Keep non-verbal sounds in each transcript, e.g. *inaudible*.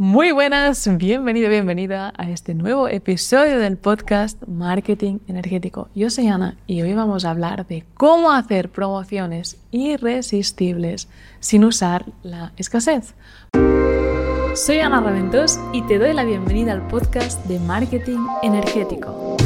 Muy buenas, bienvenido, bienvenida a este nuevo episodio del podcast Marketing Energético. Yo soy Ana y hoy vamos a hablar de cómo hacer promociones irresistibles sin usar la escasez. Soy Ana Raventós y te doy la bienvenida al podcast de Marketing Energético.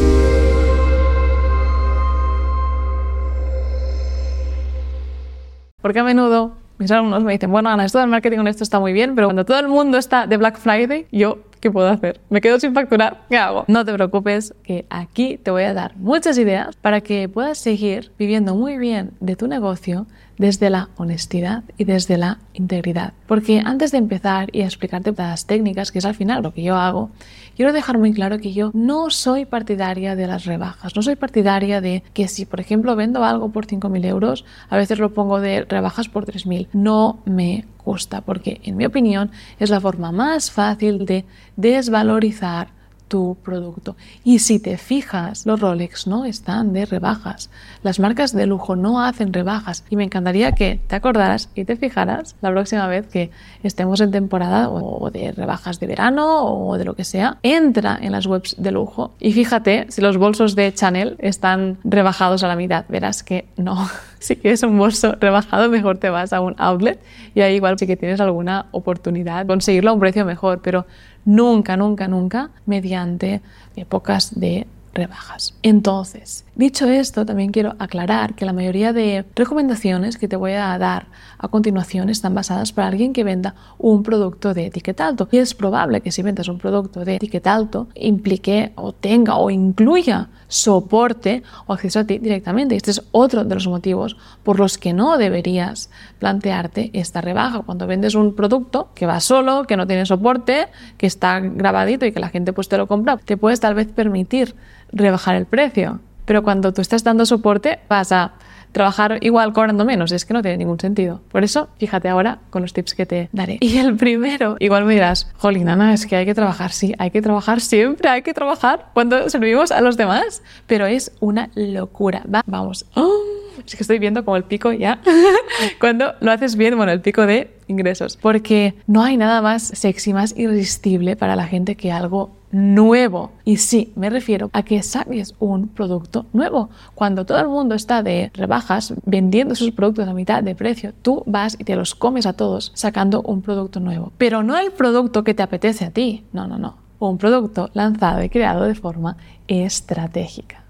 Porque a menudo mis alumnos me dicen, bueno, Ana, esto del marketing con esto está muy bien, pero cuando todo el mundo está de Black Friday, yo, ¿qué puedo hacer? ¿Me quedo sin facturar? ¿Qué hago? No te preocupes, que aquí te voy a dar muchas ideas para que puedas seguir viviendo muy bien de tu negocio desde la honestidad y desde la integridad. Porque antes de empezar y explicarte las técnicas, que es al final lo que yo hago, quiero dejar muy claro que yo no soy partidaria de las rebajas, no soy partidaria de que si, por ejemplo, vendo algo por 5.000 euros, a veces lo pongo de rebajas por 3.000. No me gusta, porque en mi opinión es la forma más fácil de desvalorizar tu producto. Y si te fijas, los Rolex no están de rebajas. Las marcas de lujo no hacen rebajas. Y me encantaría que te acordaras y te fijaras la próxima vez que estemos en temporada o de rebajas de verano o de lo que sea. Entra en las webs de lujo y fíjate si los bolsos de Chanel están rebajados a la mitad. Verás que no. *laughs* Si quieres un bolso rebajado, mejor te vas a un outlet y ahí igual sí que tienes alguna oportunidad de conseguirlo a un precio mejor. Pero nunca, nunca, nunca mediante épocas de rebajas. Entonces, dicho esto, también quiero aclarar que la mayoría de recomendaciones que te voy a dar a continuación están basadas para alguien que venda un producto de etiqueta alto. Y es probable que si vendas un producto de etiqueta alto implique o tenga o incluya soporte o acceso a ti directamente. Este es otro de los motivos por los que no deberías plantearte esta rebaja. Cuando vendes un producto que va solo, que no tiene soporte, que está grabadito y que la gente pues te lo compra, te puedes tal vez permitir rebajar el precio. Pero cuando tú estás dando soporte, vas a trabajar igual cobrando menos. Es que no tiene ningún sentido. Por eso, fíjate ahora con los tips que te daré. *laughs* Y el primero, igual me dirás, jolín, Ana, es que hay que trabajar, sí, hay que trabajar siempre, hay que trabajar cuando servimos a los demás. Pero es una locura. Va, vamos. ¡Oh! *laughs* Es que estoy viendo como el pico ya. *laughs* cuando lo haces bien, bueno, el pico de ingresos. Porque no hay nada más sexy, más irresistible para la gente que algo nuevo. Y sí, me refiero a que saques un producto nuevo. Cuando todo el mundo está de rebajas vendiendo sus productos a mitad de precio, tú vas y te los comes a todos sacando un producto nuevo. Pero no el producto que te apetece a ti. No, no, no. Un producto lanzado y creado de forma estratégica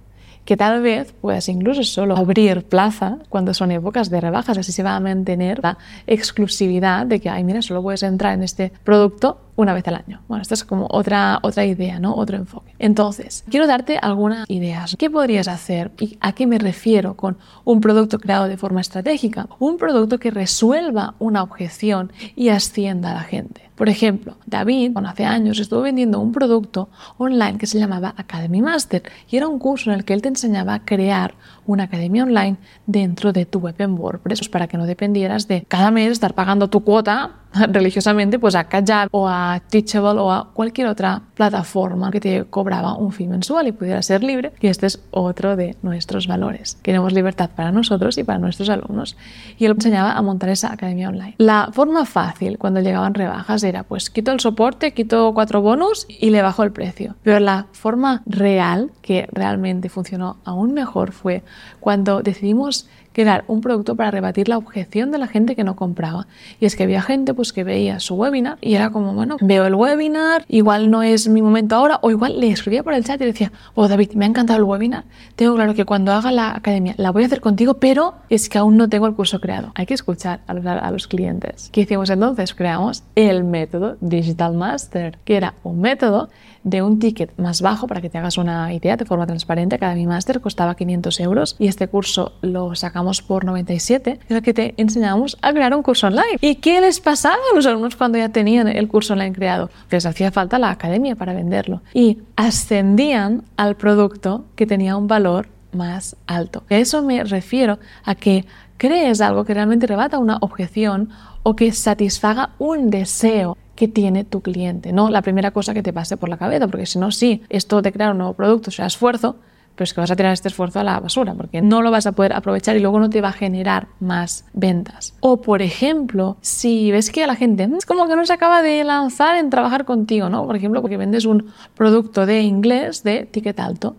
que tal vez puedas incluso solo abrir plaza cuando son épocas de rebajas, así se va a mantener la exclusividad de que, ay, mira, solo puedes entrar en este producto una vez al año. Bueno, esta es como otra, otra idea, ¿no? Otro enfoque. Entonces, quiero darte algunas ideas. ¿Qué podrías hacer y a qué me refiero con un producto creado de forma estratégica? Un producto que resuelva una objeción y ascienda a la gente. Por ejemplo, David, bueno, hace años estuvo vendiendo un producto online que se llamaba Academy Master y era un curso en el que él te enseñaba a crear una academia online dentro de tu web en WordPress pues para que no dependieras de cada mes estar pagando tu cuota *laughs* religiosamente pues a Kajabi o a Teachable o a cualquier otra plataforma que te cobraba un fee mensual y pudiera ser libre. Y este es otro de nuestros valores. Queremos libertad para nosotros y para nuestros alumnos. Y él enseñaba a montar esa academia online. La forma fácil cuando llegaban rebajas era pues quito el soporte quito cuatro bonus y le bajo el precio. Pero la forma real que realmente funcionó aún mejor fue cuando decidimos crear un producto para rebatir la objeción de la gente que no compraba. Y es que había gente pues que veía su webinar y era como, bueno, veo el webinar, igual no es mi momento ahora, o igual le escribía por el chat y decía, oh David, me ha encantado el webinar, tengo claro que cuando haga la academia la voy a hacer contigo, pero es que aún no tengo el curso creado. Hay que escuchar a los, a los clientes. ¿Qué hicimos entonces? Creamos el método Digital Master, que era un método de un ticket más bajo, para que te hagas una idea de forma transparente, Academy Master costaba 500 euros y este curso lo sacamos por 97, es el que te enseñamos a crear un curso online. ¿Y qué les pasaba a los alumnos cuando ya tenían el curso online creado? Les hacía falta la academia para venderlo y ascendían al producto que tenía un valor más alto. A eso me refiero a que crees algo que realmente rebata una objeción o que satisfaga un deseo que tiene tu cliente, no la primera cosa que te pase por la cabeza, porque si no, sí, esto de crear un nuevo producto será esfuerzo, pues que vas a tirar este esfuerzo a la basura porque no lo vas a poder aprovechar y luego no te va a generar más ventas. O por ejemplo, si ves que a la gente es como que no se acaba de lanzar en trabajar contigo, ¿no? Por ejemplo, porque vendes un producto de inglés de ticket alto,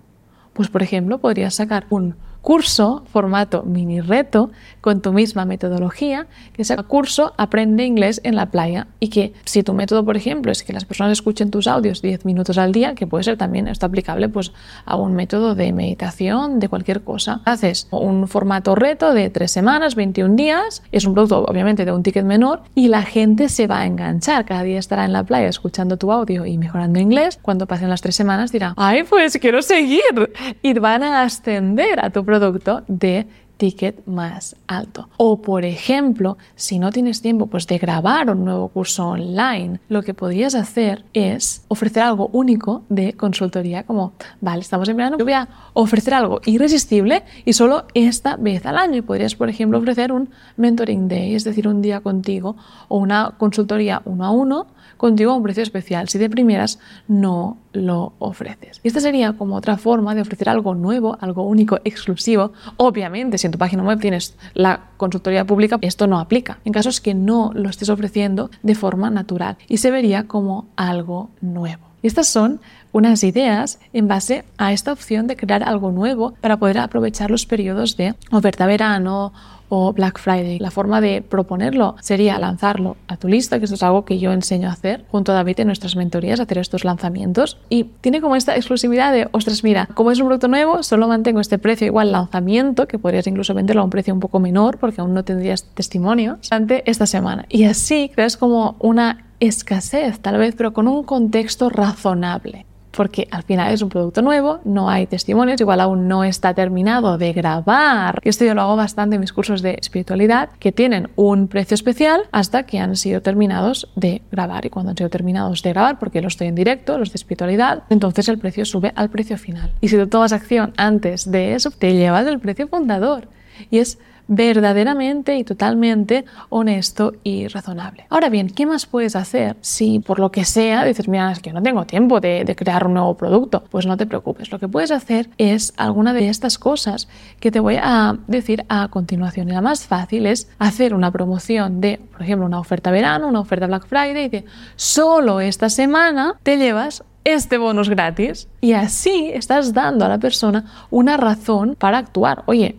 pues por ejemplo podrías sacar un curso, formato mini reto, con tu misma metodología, que sea curso Aprende inglés en la playa. Y que si tu método, por ejemplo, es que las personas escuchen tus audios 10 minutos al día, que puede ser también esto aplicable pues, a un método de meditación, de cualquier cosa. Haces un formato reto de 3 semanas, 21 días, es un producto obviamente de un ticket menor y la gente se va a enganchar. Cada día estará en la playa escuchando tu audio y mejorando inglés. Cuando pasen las 3 semanas dirá, ay, pues quiero seguir. Y van a ascender a tu producto de ticket más alto. O por ejemplo, si no tienes tiempo pues de grabar un nuevo curso online, lo que podrías hacer es ofrecer algo único de consultoría como, vale, estamos en verano, yo voy a ofrecer algo irresistible y solo esta vez al año. Y podrías, por ejemplo, ofrecer un mentoring day, es decir, un día contigo o una consultoría uno a uno contigo a un precio especial si de primeras no lo ofreces. Y esta sería como otra forma de ofrecer algo nuevo, algo único, exclusivo. Obviamente, si en tu página web tienes la consultoría pública, esto no aplica. En casos que no lo estés ofreciendo de forma natural y se vería como algo nuevo. Y estas son unas ideas en base a esta opción de crear algo nuevo para poder aprovechar los periodos de oferta verano Black Friday. La forma de proponerlo sería lanzarlo a tu lista, que eso es algo que yo enseño a hacer junto a David en nuestras mentorías, hacer estos lanzamientos. Y tiene como esta exclusividad de, ostras, mira, como es un producto nuevo, solo mantengo este precio igual lanzamiento, que podrías incluso venderlo a un precio un poco menor porque aún no tendrías testimonios, durante esta semana. Y así creas como una escasez, tal vez, pero con un contexto razonable porque al final es un producto nuevo, no hay testimonios, igual aún no está terminado de grabar. Esto yo lo hago bastante en mis cursos de espiritualidad, que tienen un precio especial hasta que han sido terminados de grabar. Y cuando han sido terminados de grabar, porque los estoy en directo, los de espiritualidad, entonces el precio sube al precio final. Y si tú tomas acción antes de eso, te llevas el precio fundador. Y es verdaderamente y totalmente honesto y razonable. Ahora bien, ¿qué más puedes hacer si por lo que sea dices, mira, es que no tengo tiempo de, crear un nuevo producto? Pues no te preocupes, lo que puedes hacer es alguna de estas cosas que te voy a decir a continuación. Y la más fácil es hacer una promoción de, por ejemplo, una oferta verano, una oferta Black Friday, y de solo esta semana te llevas este bonus gratis y así estás dando a la persona una razón para actuar. Oye,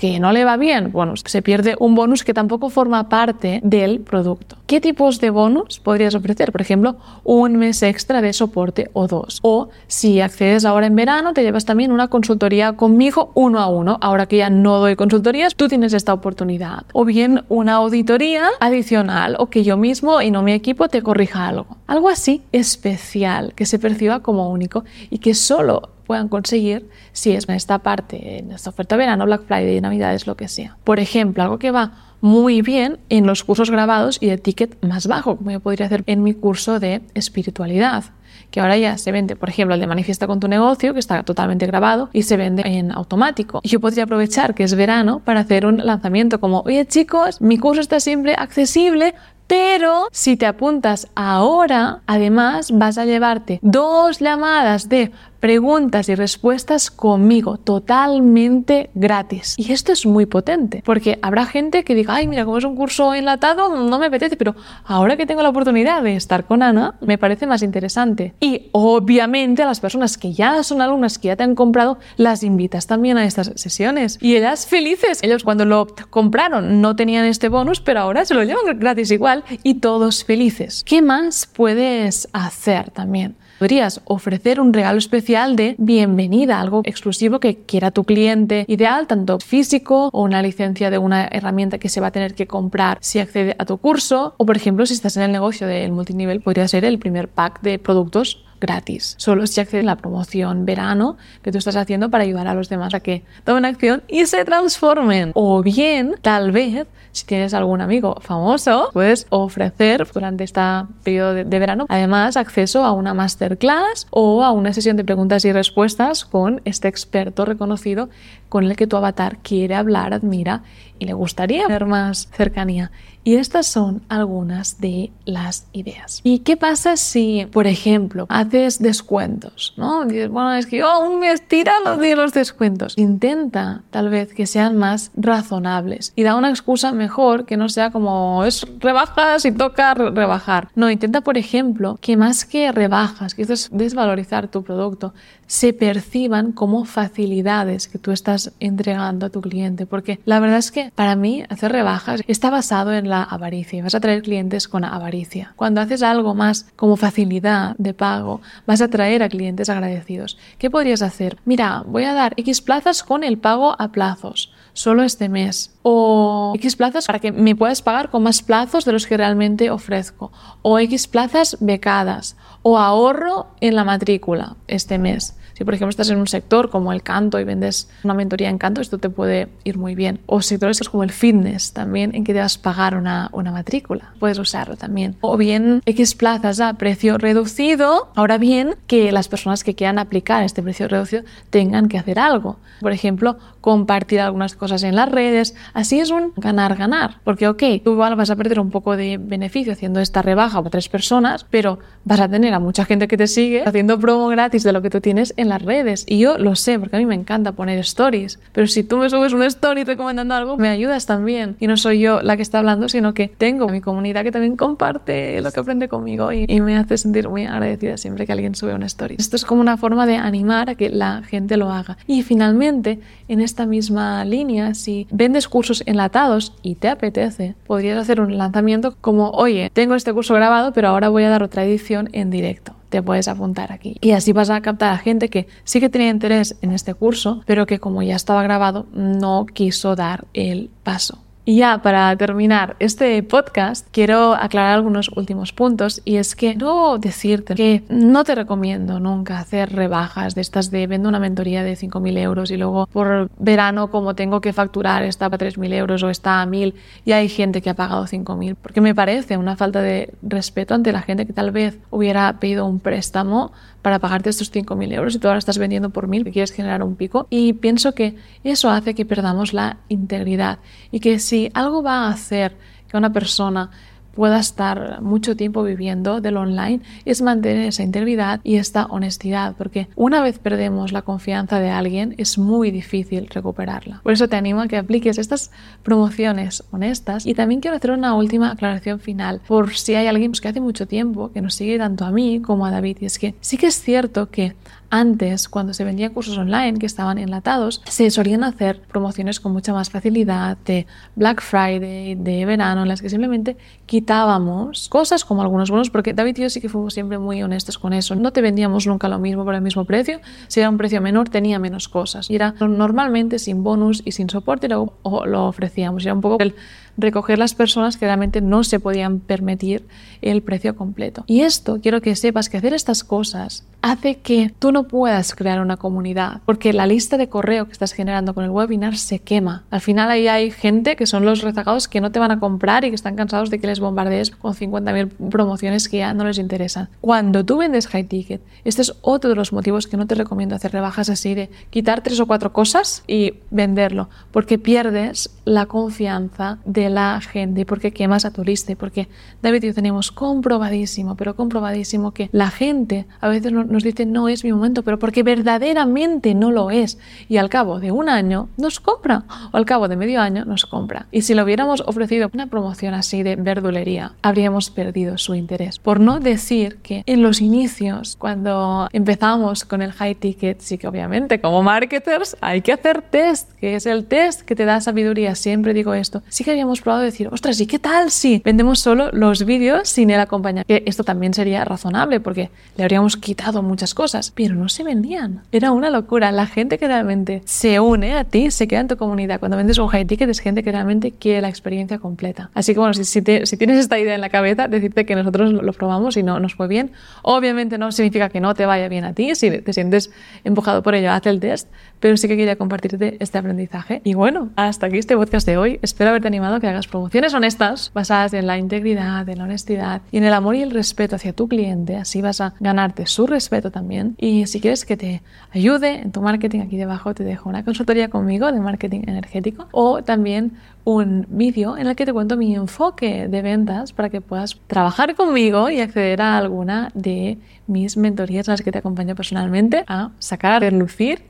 que no le va bien, bueno, se pierde un bonus que tampoco forma parte del producto. ¿Qué tipos de bonus podrías ofrecer? Por ejemplo, un mes extra de soporte o dos. O si accedes ahora en verano, te llevas también una consultoría conmigo uno a uno. Ahora que ya no doy consultorías, tú tienes esta oportunidad. O bien una auditoría adicional o que yo mismo y no mi equipo te corrija algo. Algo así especial, que se perciba como único y que solo puedan conseguir si es en esta parte, en esta oferta de verano, Black Friday, Navidades, lo que sea. Por ejemplo, algo que va muy bien en los cursos grabados y de ticket más bajo, como yo podría hacer en mi curso de espiritualidad que ahora ya se vende, por ejemplo, el de Manifiesta con tu negocio, que está totalmente grabado y se vende en automático. Yo podría aprovechar que es verano para hacer un lanzamiento como, oye chicos, mi curso está siempre accesible, pero si te apuntas ahora, además vas a llevarte dos llamadas de preguntas y respuestas conmigo totalmente gratis. Y esto es muy potente, porque habrá gente que diga, ay, mira, como es un curso enlatado, no me apetece, pero ahora que tengo la oportunidad de estar con Ana, me parece más interesante. Y obviamente a las personas que ya son alumnas, que ya te han comprado, las invitas también a estas sesiones. Y ellas felices. Ellos cuando lo compraron no tenían este bonus, pero ahora se lo llevan gratis igual y todos felices. ¿Qué más puedes hacer también? Podrías ofrecer un regalo especial de bienvenida, algo exclusivo que quiera tu cliente ideal, tanto físico o una licencia de una herramienta que se va a tener que comprar si accede a tu curso. O por ejemplo, si estás en el negocio del multinivel, podría ser el primer pack de productos gratis. Solo si accede a la promoción verano que tú estás haciendo para ayudar a los demás a que tomen acción y se transformen. O bien, tal vez, si tienes algún amigo famoso, puedes ofrecer durante este periodo de, verano, además, acceso a una masterclass o a una sesión de preguntas y respuestas con este experto reconocido con el que tu avatar quiere hablar, admira y le gustaría tener más cercanía. Y estas son algunas de las ideas. ¿Y qué pasa si, por ejemplo, haces descuentos, ¿no? Dices, bueno, es que yo un mes tira los los descuentos. Intenta, tal vez, que sean más razonables y da una excusa mejor que no sea como es rebajas y toca rebajar. No, intenta, por ejemplo, que más que rebajas, que esto es desvalorizar tu producto, se perciban como facilidades que tú estás entregando a tu cliente. Porque la verdad es que para mí hacer rebajas está basado en la avaricia. Vas a traer clientes con avaricia. Cuando haces algo más como facilidad de pago, vas a traer a clientes agradecidos. ¿Qué podrías hacer? Mira, voy a dar X plazas con el pago a plazos solo este mes. O X plazas para que me puedas pagar con más plazos de los que realmente ofrezco. O X plazas becadas. O ahorro en la matrícula este mes. Si, por ejemplo, estás en un sector como el canto y vendes una mentoría en canto, esto te puede ir muy bien. O sectores como el fitness también, en que debas pagar una, una matrícula. Puedes usarlo también. O bien X plazas a precio reducido. Ahora bien, que las personas que quieran aplicar este precio reducido tengan que hacer algo. Por ejemplo, compartir algunas cosas en las redes. Así es un ganar-ganar. Porque, ok, tú igual vas a perder un poco de beneficio haciendo esta rebaja para tres personas, pero vas a tener a mucha gente que te sigue haciendo promo gratis de lo que tú tienes en las redes. Y yo lo sé, porque a mí me encanta poner stories. Pero si tú me subes una story recomendando algo, me ayudas también. Y no soy yo la que está hablando, sino que tengo mi comunidad que también comparte lo que aprende conmigo y, y me hace sentir muy agradecida siempre que alguien sube una story. Esto es como una forma de animar a que la gente lo haga. Y finalmente, en esta misma línea, si vendes cursos enlatados y te apetece, podrías hacer un lanzamiento como, oye, tengo este curso grabado, pero ahora voy a dar otra edición en directo te puedes apuntar aquí. Y así vas a captar a gente que sí que tenía interés en este curso, pero que como ya estaba grabado, no quiso dar el paso. Y ya para terminar este podcast, quiero aclarar algunos últimos puntos y es que no decirte que no te recomiendo nunca hacer rebajas de estas de vendo una mentoría de 5.000 euros y luego por verano como tengo que facturar está a 3.000 euros o está a 1.000 y hay gente que ha pagado 5.000 porque me parece una falta de respeto ante la gente que tal vez hubiera pedido un préstamo para pagarte estos 5.000 euros y tú ahora estás vendiendo por 1.000 que quieres generar un pico. Y pienso que eso hace que perdamos la integridad y que si algo va a hacer que una persona pueda estar mucho tiempo viviendo del online es mantener esa integridad y esta honestidad, porque una vez perdemos la confianza de alguien es muy difícil recuperarla. Por eso te animo a que apliques estas promociones honestas y también quiero hacer una última aclaración final por si hay alguien que hace mucho tiempo que nos sigue tanto a mí como a David y es que sí que es cierto que antes, cuando se vendían cursos online que estaban enlatados, se solían hacer promociones con mucha más facilidad de Black Friday, de verano, en las que simplemente quitábamos cosas como algunos bonos, porque David y yo sí que fuimos siempre muy honestos con eso. No te vendíamos nunca lo mismo por el mismo precio. Si era un precio menor, tenía menos cosas. Y era normalmente sin bonus y sin soporte lo, lo ofrecíamos. Era un poco el recoger las personas que realmente no se podían permitir el precio completo. Y esto quiero que sepas que hacer estas cosas hace que tú no puedas crear una comunidad, porque la lista de correo que estás generando con el webinar se quema. Al final ahí hay gente que son los rezagados que no te van a comprar y que están cansados de que les bombardees con 50.000 promociones que ya no les interesan. Cuando tú vendes high ticket, este es otro de los motivos que no te recomiendo hacer rebajas así de quitar tres o cuatro cosas y venderlo, porque pierdes la confianza de la gente, porque quemas a tu lista, porque David y yo tenemos comprobadísimo, pero comprobadísimo que la gente a veces nos dice no es mi momento, pero porque verdaderamente no lo es. Y al cabo de un año nos compra, o al cabo de medio año nos compra. Y si le hubiéramos ofrecido una promoción así de verdulería, habríamos perdido su interés. Por no decir que en los inicios, cuando empezamos con el high ticket, sí que obviamente como marketers hay que hacer test, que es el test que te da sabiduría. Siempre digo esto. Sí que habíamos probado decir, ostras, ¿y qué tal si vendemos solo los vídeos sin el acompañamiento? Que esto también sería razonable porque le habríamos quitado muchas cosas, pero no se vendían. Era una locura. La gente que realmente se une a ti, se queda en tu comunidad. Cuando vendes un high ticket es gente que realmente quiere la experiencia completa. Así que bueno, si, si, si tienes esta idea en la cabeza, decirte que nosotros lo probamos y no nos fue bien. Obviamente no significa que no te vaya bien a ti. Si te sientes empujado por ello, haz el test. Pero sí que quería compartirte este aprendizaje. Y bueno, hasta aquí este podcast de hoy. Espero haberte animado que hagas promociones honestas basadas en la integridad, en la honestidad y en el amor y el respeto hacia tu cliente. Así vas a ganarte su respeto también. Y si quieres que te ayude en tu marketing, aquí debajo te dejo una consultoría conmigo de marketing energético o también un vídeo en el que te cuento mi enfoque de ventas para que puedas trabajar conmigo y acceder a alguna de mis mentorías en las que te acompaño personalmente a sacar a relucir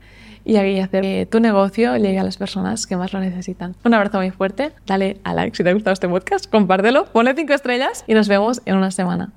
y hacer que tu negocio llegue a las personas que más lo necesitan. Un abrazo muy fuerte, dale a like si te ha gustado este podcast, compártelo, ponle 5 estrellas y nos vemos en una semana.